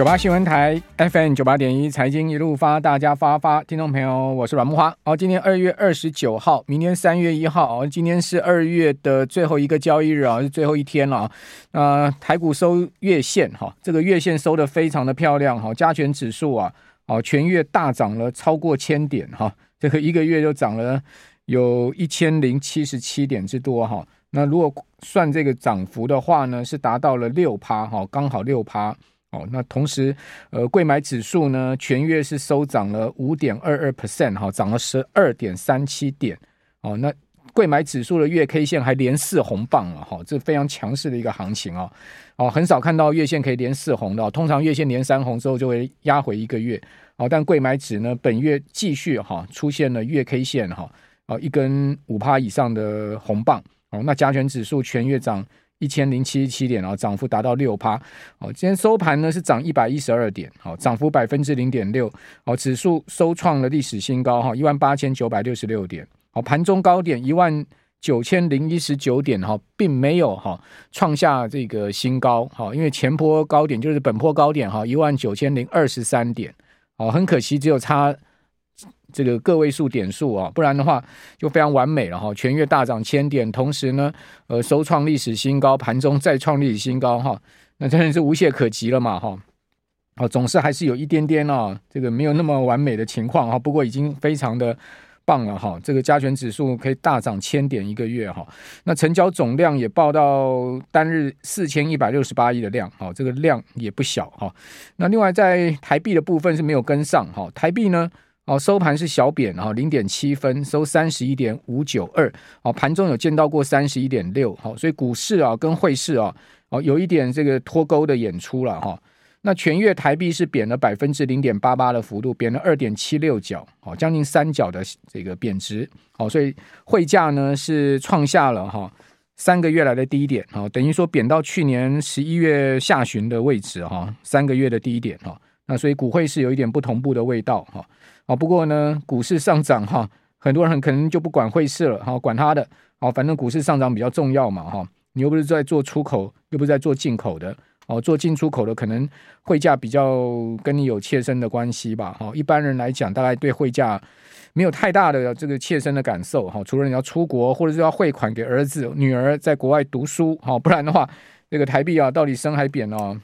九八新闻台 FM 九八点一财经一路发，大家发发，听众朋友，我是阮木花。哦，今天二月二十九号，明天三月一号哦，今天是二月的最后一个交易日啊，是最后一天了啊。呃，台股收月线哈，这个月线收得非常的漂亮哈，加权指数啊，哦，全月大涨了超过千点哈，这个一个月就涨了有一千零七十七点之多哈。那如果算这个涨幅的话呢，是达到了六趴哈，刚好六趴。哦，那同时，呃，贵买指数呢，全月是收涨了五点二二 percent，哈，涨了十二点三七点。哦，那贵买指数的月 K 线还连四红棒了，哈，这非常强势的一个行情啊。哦，很少看到月线可以连四红的，通常月线连三红之后就会压回一个月。哦，但贵买指呢，本月继续哈出现了月 K 线哈，哦，一根五趴以上的红棒。哦，那加权指数全月涨。一千零七十七点，然后涨幅达到六趴。哦，今天收盘呢是涨一百一十二点，好，涨幅百分之零点六。哦，指数收创了历史新高，哈，一万八千九百六十六点。好，盘中高点一万九千零一十九点，哈，并没有哈创下这个新高，哈，因为前波高点就是本波高点，哈，一万九千零二十三点。哦，很可惜，只有差。这个个位数点数啊，不然的话就非常完美了哈。全月大涨千点，同时呢，呃，收创历史新高，盘中再创历史新高哈，那真的是无懈可击了嘛哈。哦，总是还是有一点点啊，这个没有那么完美的情况哈。不过已经非常的棒了哈。这个加权指数可以大涨千点一个月哈。那成交总量也报到单日四千一百六十八亿的量，哈，这个量也不小哈。那另外在台币的部分是没有跟上哈，台币呢？哦，收盘是小贬哈，零点七分，收三十一点五九二。哦，盘中有见到过三十一点六，好，所以股市啊跟汇市啊，哦，有一点这个脱钩的演出了哈。那全月台币是贬了百分之零点八八的幅度，贬了二点七六角，好，将近三角的这个贬值。好，所以汇价呢是创下了哈三个月来的低点，哈，等于说贬到去年十一月下旬的位置哈，三个月的低点哈。那所以股汇是有一点不同步的味道哈。哦，不过呢，股市上涨哈，很多人可能就不管汇市了哈，管他的，哦，反正股市上涨比较重要嘛哈。你又不是在做出口，又不是在做进口的，哦，做进出口的可能汇价比较跟你有切身的关系吧哈。一般人来讲，大概对汇价没有太大的这个切身的感受哈。除了你要出国，或者是要汇款给儿子、女儿在国外读书哈，不然的话，这个台币啊到底升还贬呢？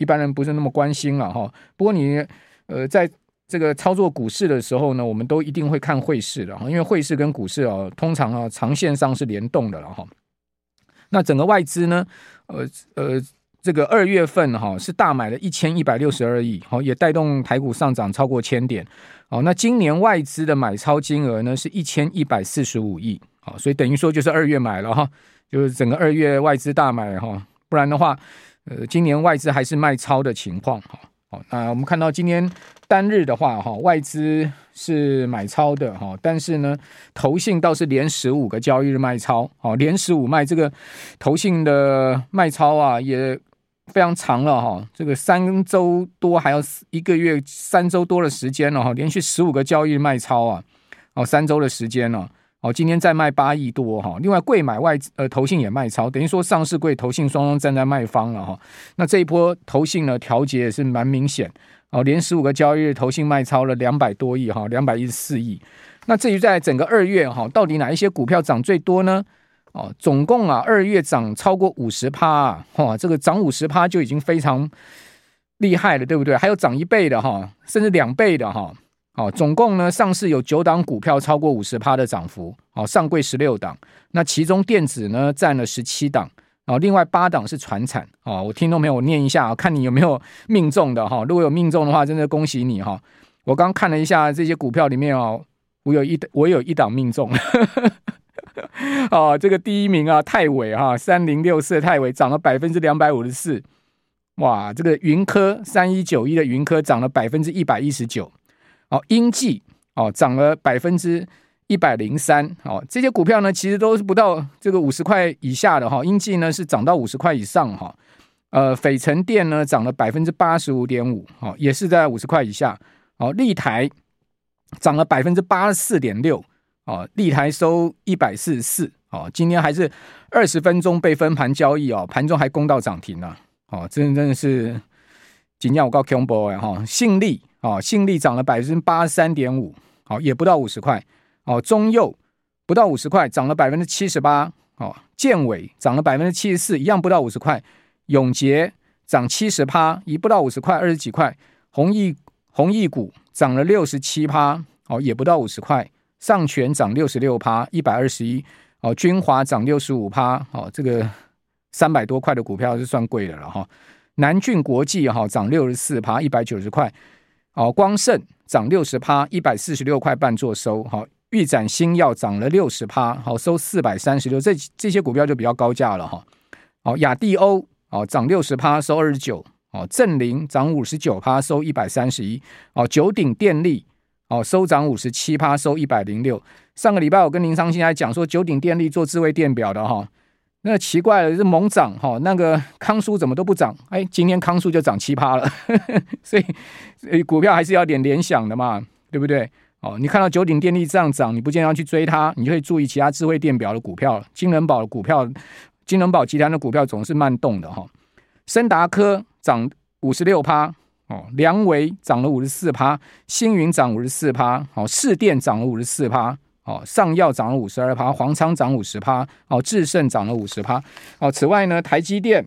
一般人不是那么关心了哈。不过你呃在。这个操作股市的时候呢，我们都一定会看汇市的哈，因为汇市跟股市啊，通常啊长线上是联动的了哈。那整个外资呢，呃呃，这个二月份哈是大买了一千一百六十二亿，好，也带动台股上涨超过千点。哦，那今年外资的买超金额呢是一千一百四十五亿，好，所以等于说就是二月买了哈，就是整个二月外资大买哈，不然的话，呃，今年外资还是卖超的情况哈。好，那我们看到今天。单日的话，哈，外资是买超的，哈，但是呢，投信倒是连十五个交易日卖超，好，连十五卖这个投信的卖超啊，也非常长了，哈，这个三周多还要一个月，三周多的时间了，哈，连续十五个交易日卖超啊，哦，三周的时间了，哦，今天再卖八亿多，哈，另外贵买外呃投信也卖超，等于说上市贵投信双双站在卖方了，哈，那这一波投信呢调节也是蛮明显。哦，连十五个交易日，投信卖超了两百多亿哈，两百一十四亿。那至于在整个二月哈，到底哪一些股票涨最多呢？哦，总共啊，二月涨超过五十趴，哇，这个涨五十趴就已经非常厉害了，对不对？还有涨一倍的哈，甚至两倍的哈。哦，总共呢，上市有九档股票超过五十趴的涨幅，哦，上柜十六档，那其中电子呢占了十七档。哦，另外八档是传产哦，我听众朋友，我念一下，看你有没有命中的哈。如果有命中的话，真的恭喜你哈。我刚看了一下这些股票里面哦，我有一我有一档命中。哦，这个第一名啊，泰伟哈，三零六四的泰伟涨了百分之两百五十四。哇，这个云科三一九一的云科涨了百分之一百一十九，哦，英记哦涨了百分之一百零三，哦，这些股票呢其实都是不到这个五十块以下的哈，英记呢是涨到五十块以上哈，呃，斐城电呢涨了百分之八十五点五，哦，也是在五十块以下，哦，立台涨了百分之八十四点六，哦，立台收一百四十四，哦，今天还是二十分钟被分盘交易哦，盘中还攻到涨停了。哦，真的真的是今天我告 combo 哈，信利哦，信利涨了百分之八十三点五，好，也不到五十块哦。中佑不到五十块，涨了百分之七十八哦。建伟涨了百分之七十四，一样不到五十块。永捷涨七十趴，一不到五十块，二十几块。弘毅弘毅股涨了六十七趴，哦，也不到五十块。上权涨六十六趴，一百二十一哦。君华涨六十五趴，哦，这个。三百多块的股票是算贵的了哈，南俊国际哈涨六十四趴，一百九十块，哦，光盛涨六十趴，一百四十六块半做收，好，预展新药涨了六十趴，好收四百三十六，这这些股票就比较高价了哈，好，亚地欧哦涨六十趴，收二十九，哦，正林涨五十九趴，收一百三十一，哦，九鼎电力哦收涨五十七趴，收一百零六，上个礼拜我跟林昌兴还讲说九鼎电力做智慧电表的哈。那奇怪了，是猛涨哈，那个康舒怎么都不涨？哎，今天康舒就涨七趴了，所以股票还是要点联想的嘛，对不对？哦，你看到九鼎电力这样涨，你不见得要去追它，你就会注意其他智慧电表的股票，金仁宝的股票，金仁宝集团的股票总是慢动的哈。升达科涨五十六趴，哦，良维涨了五十四趴，星云涨五十四趴，哦，市电涨了五十四趴。哦，上药涨了五十二趴，黄昌涨五十趴，哦，智胜涨了五十趴，哦，此外呢，台积电，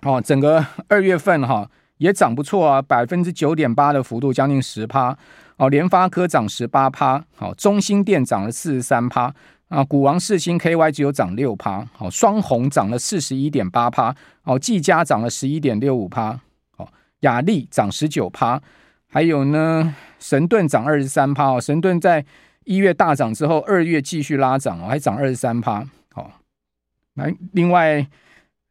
哦，整个二月份哈、也涨不错啊，百分之九点八的幅度，将近十趴，哦，联发科涨十八趴，好、哦，中兴电涨了四十三趴，啊，股王世芯 KY 只有涨六趴，好，双鸿涨了四十一点八趴，哦，技嘉涨了十一点六五趴，哦，亚力涨十九趴，还有呢，神盾涨二十三趴，哦，神盾在。一月大涨之后，二月继续拉涨哦，还涨二十三趴。好，来，另外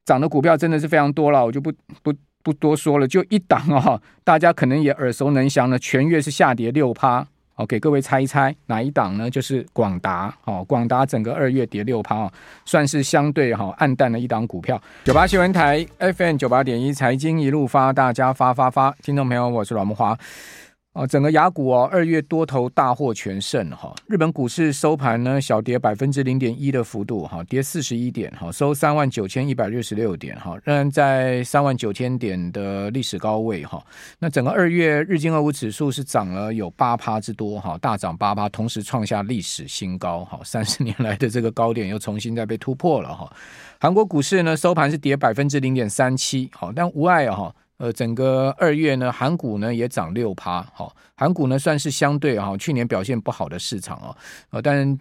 涨的股票真的是非常多了，我就不不不多说了，就一档哦，大家可能也耳熟能详的，全月是下跌六趴。好，给各位猜一猜哪一档呢？就是广达。好，广达整个二月跌六趴，算是相对哈暗淡的一档股票。九八新闻台 FM 九八点一财经一路发，大家发发发，听众朋友，我是阮慕驊。哦，整个雅股哦，二月多头大获全胜哈。日本股市收盘呢，小跌百分之零点一的幅度哈，跌四十一点哈，收三万九千一百六十六点哈，仍然在三万九千点的历史高位哈。那整个二月日经二五指数是涨了有八趴之多哈，大涨八趴，同时创下历史新高哈，三十年来的这个高点又重新再被突破了哈。韩国股市呢，收盘是跌百分之零点三七，好，但无碍哈。呃，整个二月呢，韩股呢也涨六趴，好，韩股呢算是相对哈，去年表现不好的市场啊，呃，但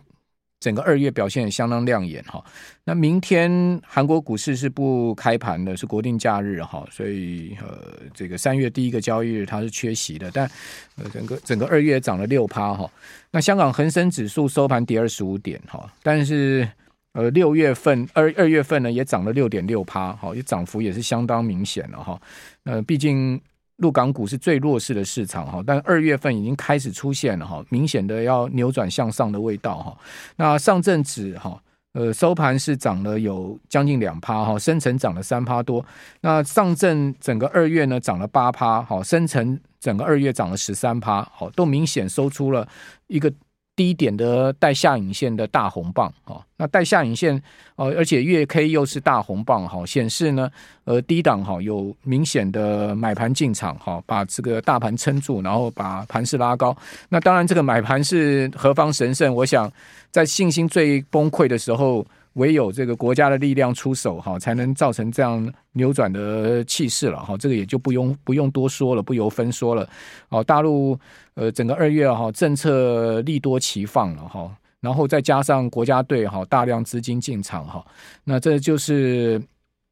整个二月表现也相当亮眼哈。那明天韩国股市是不开盘的，是国定假日哈，所以呃，这个三月第一个交易日它是缺席的，但呃，整个整个二月涨了六趴哈。那香港恒生指数收盘跌二十五点哈，但是。呃，六月份二二月份呢，也涨了六点六趴，好，也涨幅也是相当明显了哈。呃，毕竟陆港股是最弱势的市场哈，但二月份已经开始出现了哈，明显的要扭转向上的味道哈。那上证指哈，呃，收盘是涨了有将近两趴哈，深成涨了三趴多。那上证整个二月呢涨了八趴，好，深成整个二月涨了十三趴，好，都明显收出了一个。低点的带下影线的大红棒啊，那带下影线呃，而且月 K 又是大红棒哈，显示呢，呃，低档哈有明显的买盘进场哈，把这个大盘撑住，然后把盘势拉高。那当然，这个买盘是何方神圣？我想在信心最崩溃的时候。唯有这个国家的力量出手哈，才能造成这样扭转的气势了哈。这个也就不用不用多说了，不由分说了。哦，大陆呃，整个二月哈，政策利多齐放了哈，然后再加上国家队哈大量资金进场哈，那这就是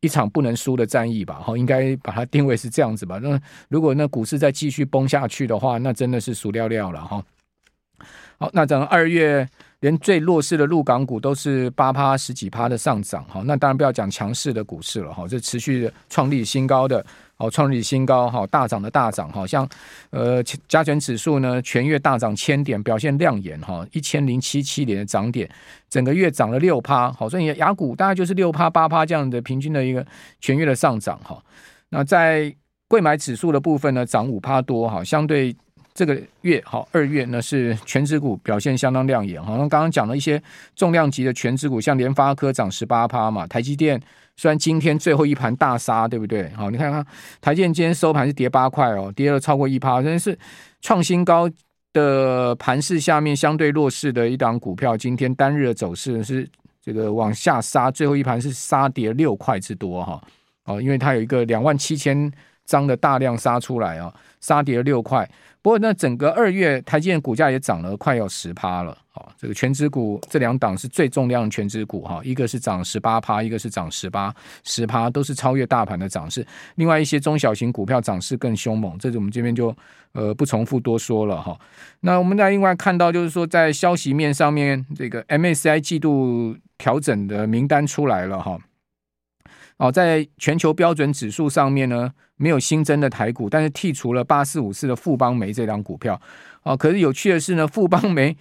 一场不能输的战役吧？哈，应该把它定位是这样子吧？那如果那股市再继续崩下去的话，那真的是输了了了哈。好，那整个二月连最弱势的陆港股都是八趴十几趴的上涨，好，那当然不要讲强势的股市了，哈，这持续创立新高的。哦，创立新高，哈，大涨的大涨，好像，呃，加权指数呢，全月大涨千点，表现亮眼，哈，一千零七七点的涨点，整个月涨了六趴，好，所以亚股大概就是六趴八趴这样的平均的一个全月的上涨，哈。那在贵买指数的部分呢，涨五趴多，哈，相对这个月，好，二月呢是全指股表现相当亮眼，好像刚刚讲了一些重量级的全指股，像联发科涨十八趴嘛，台积电。虽然今天最后一盘大杀，对不对？好，你看看台积电今天收盘是跌八块哦，跌了超过一趴，真是创新高的盘势下面相对弱势的一档股票。今天单日的走势是这个往下杀，最后一盘是杀跌六块之多哈。哦，因为它有一个两万七千张的大量杀出来啊，杀跌了六块。不过那整个二月台积电股价也涨了快要十趴了。哦这个全指股这两档是最重量的权值股哈，一个是涨十八趴，一个是涨十八十趴，都是超越大盘的涨势。另外一些中小型股票涨势更凶猛，这是我们这边就呃不重复多说了哈。那我们再另外看到就是说，在消息面上面，这个 MSCI 季度调整的名单出来了哈。哦，在全球标准指数上面呢，没有新增的台股，但是剔除了八四五四的富邦媒这档股票。哦，可是有趣的是呢，富邦媒。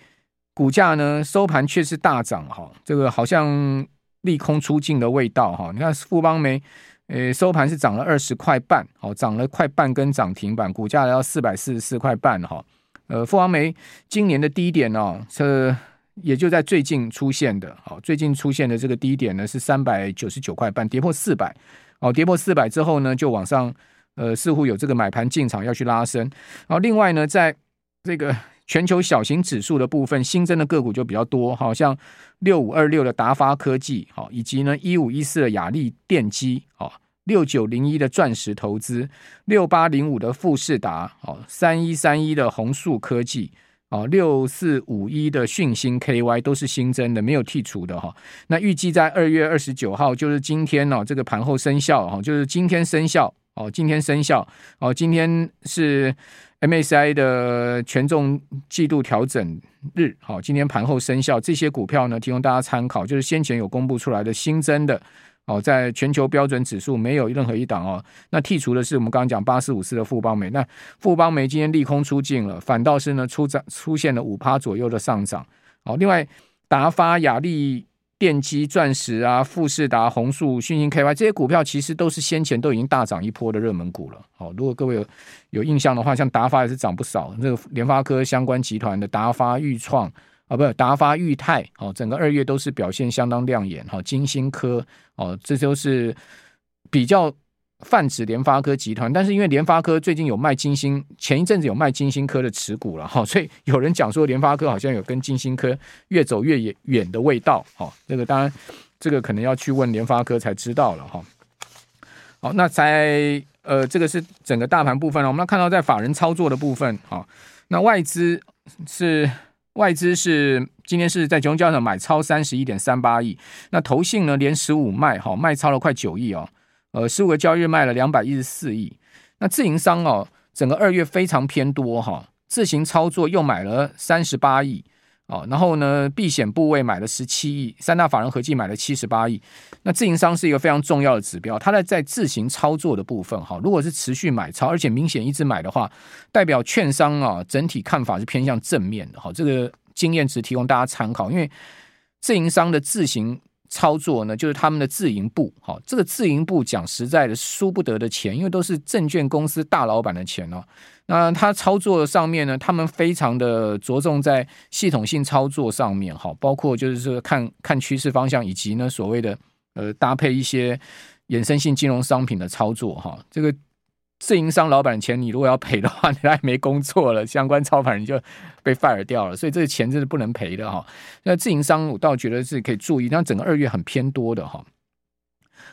股价呢收盘却是大涨哈，这个好像利空出尽的味道哈。你看富邦媒，呃，收盘是涨了二十块半，哦，涨了快半根涨停板，股价来到四百四十四块半哈。呃，富邦媒今年的低点哦，是也就在最近出现的，好，最近出现的这个低点呢是三百九十九块半，跌破四百，哦，跌破四百之后呢就往上，呃，似乎有这个买盘进场要去拉升。然后另外呢，在这个。全球小型指数的部分新增的个股就比较多，好像六五二六的达发科技，好，以及呢一五一四的雅力电机，好，六九零一的钻石投资，六八零五的富士达，好，三一三一的弘塑科技，哦，六四五一的讯星 KY 都是新增的，没有剔除的哈。那预计在二月二十九号，就是今天哦，这个盘后生效哈，就是今天生效哦，今天生效哦，今天是。MSI 的权重季度调整日，好，今天盘后生效。这些股票呢，提供大家参考，就是先前有公布出来的新增的哦，在全球标准指数没有任何一档哦。那剔除的是我们刚刚讲八四五四的富邦媒，那富邦媒今天利空出尽了，反倒是呢出涨出现了五趴左右的上涨。好，另外达发、亚力。电机、钻石啊，富士达、红树、讯芯 KY 这些股票，其实都是先前都已经大涨一波的热门股了。好，如果各位有有印象的话，像达发也是涨不少。那个联发科相关集团的达发、裕创啊，不是达发、裕泰，哦，整个二月都是表现相当亮眼。好，金星科哦，这都是比较。泛指联发科集团，但是因为联发科最近有卖金星，前一阵子有卖金星科的持股了哈，所以有人讲说联发科好像有跟金星科越走越远的味道哈。这个当然，这个可能要去问联发科才知道了哈。好，那在呃，这个是整个大盘部分了。我们要看到在法人操作的部分哈，那外资是外资是今天是在集中交易场买超三十一点三八亿，那投信呢连十五卖哈，卖超了快九亿哦。呃，十五个交易日卖了两百一十四亿。那自营商哦，整个二月非常偏多哈，自行操作又买了三十八亿哦。然后呢，避险部位买了十七亿，三大法人合计买了七十八亿。那自营商是一个非常重要的指标，它在在自行操作的部分哈，如果是持续买超，而且明显一直买的话，代表券商啊整体看法是偏向正面的哈。这个经验值提供大家参考，因为自营商的自行。操作呢，就是他们的自营部，好，这个自营部讲实在的，输不得的钱，因为都是证券公司大老板的钱哦。那他操作上面呢，他们非常的着重在系统性操作上面，哈，包括就是说看看趋势方向，以及呢所谓的呃搭配一些衍生性金融商品的操作，哈，这个。自营商老板钱，你如果要赔的话，你还没工作了，相关操盘人就被 fire 掉了，所以这个钱真的不能赔的哈。那自营商我倒觉得是可以注意，那整个二月很偏多的哈。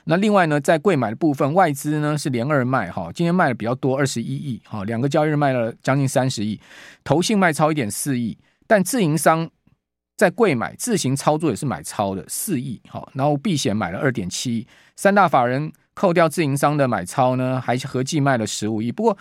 那另外呢，在贵买的部分，外资呢是连二卖哈，今天卖的比较多，二十一亿哈，两个交易日卖了将近三十亿，投信卖超一点四亿，但自营商在贵买自行操作也是买超的四亿哈，然后避险买了二点七亿，三大法人。扣掉自营商的买超呢，还合计卖了十五亿。不过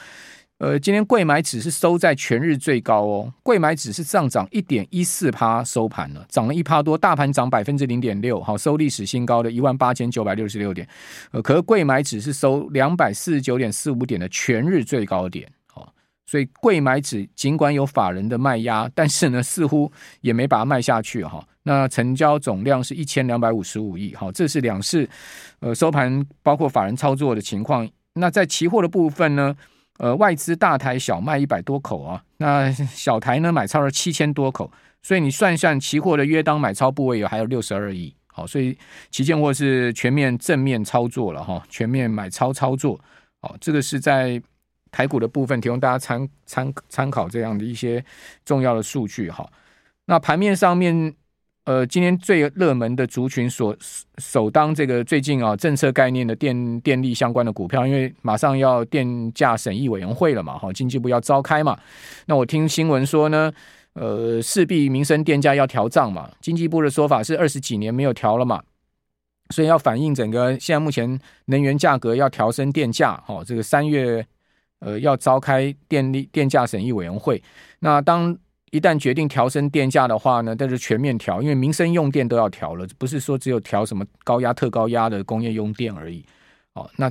呃，今天贵买指是收在全日最高哦，贵买指是上涨一点一四趴收盘了，涨了一趴多，大盘涨百分之零点六，好收历史新高的一万八千九百六十六点，呃，可是柜买指是收两百四十九点四五点的全日最高点，好，所以贵买指尽管有法人的卖压，但是呢，似乎也没把它卖下去哈。那成交总量是一千两百五十五亿，好，这是两市呃收盘包括法人操作的情况。那在期货的部分呢？呃，外资大台小卖一百多口啊，那小台呢买超了七千多口，所以你算算，期货的约当买超部位有还有六十二亿，好，所以期现货是全面正面操作了哈，全面买超操作，好，这个是在台股的部分提供大家参参参考这样的一些重要的数据哈，那盘面上面。呃，今天最热门的族群所首当这个最近啊政策概念的电电力相关的股票，因为马上要电价审议委员会了嘛，哈，经济部要召开嘛。那我听新闻说呢，呃，势必民生电价要调涨嘛。经济部的说法是二十几年没有调了嘛，所以要反映整个现在目前能源价格要调升电价，哈，这个三月呃要召开电力电价审议委员会，那当。一旦决定调升电价的话呢，但是全面调，因为民生用电都要调了，不是说只有调什么高压、特高压的工业用电而已。哦，那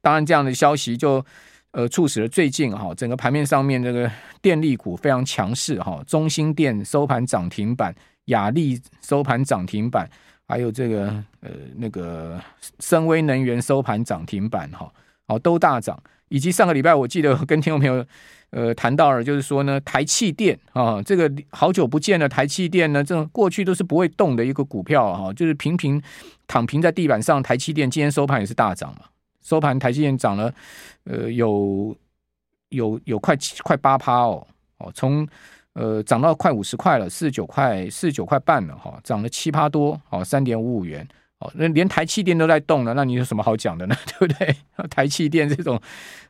当然这样的消息就呃促使了最近哈整个盘面上面这个电力股非常强势哈，中兴电收盘涨停板，亚力收盘涨停板，还有这个呃那个深威能源收盘涨停板哈，好都大涨，以及上个礼拜我记得跟听众朋友。呃，谈到了就是说呢，台气电啊，这个好久不见了，台气电呢，这种过去都是不会动的一个股票哈，就是平平躺平在地板上。台气电今天收盘也是大涨嘛，收盘台气电涨了，呃，有有有快快八趴哦哦，从呃涨到快五十块了，四十九块四十九块半了哈，涨了七趴多哦，三点五五元。哦，那连台气电都在动了，那你有什么好讲的呢？对不对？台气电这种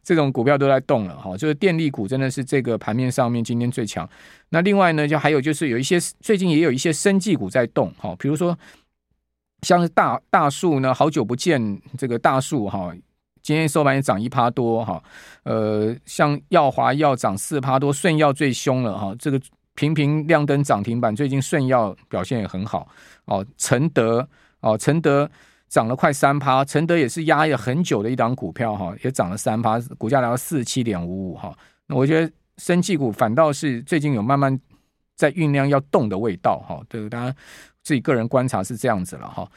这种股票都在动了，哈，就是电力股真的是这个盘面上面今天最强。那另外呢，就还有就是有一些最近也有一些生技股在动，哈，比如说像是大大树呢，好久不见这个大树哈，今天收盘也涨一趴多哈，呃，像耀华要涨四趴多，顺耀最凶了哈，这个频频亮灯涨停板，最近顺耀表现也很好哦，承德。哦，承德涨了快三趴，承德也是压抑了很久的一档股票哈，也涨了三趴，股价来到四十七点五五哈。那我觉得生技股反倒是最近有慢慢在酝酿要动的味道哈。对，大家自己个人观察是这样子了哈。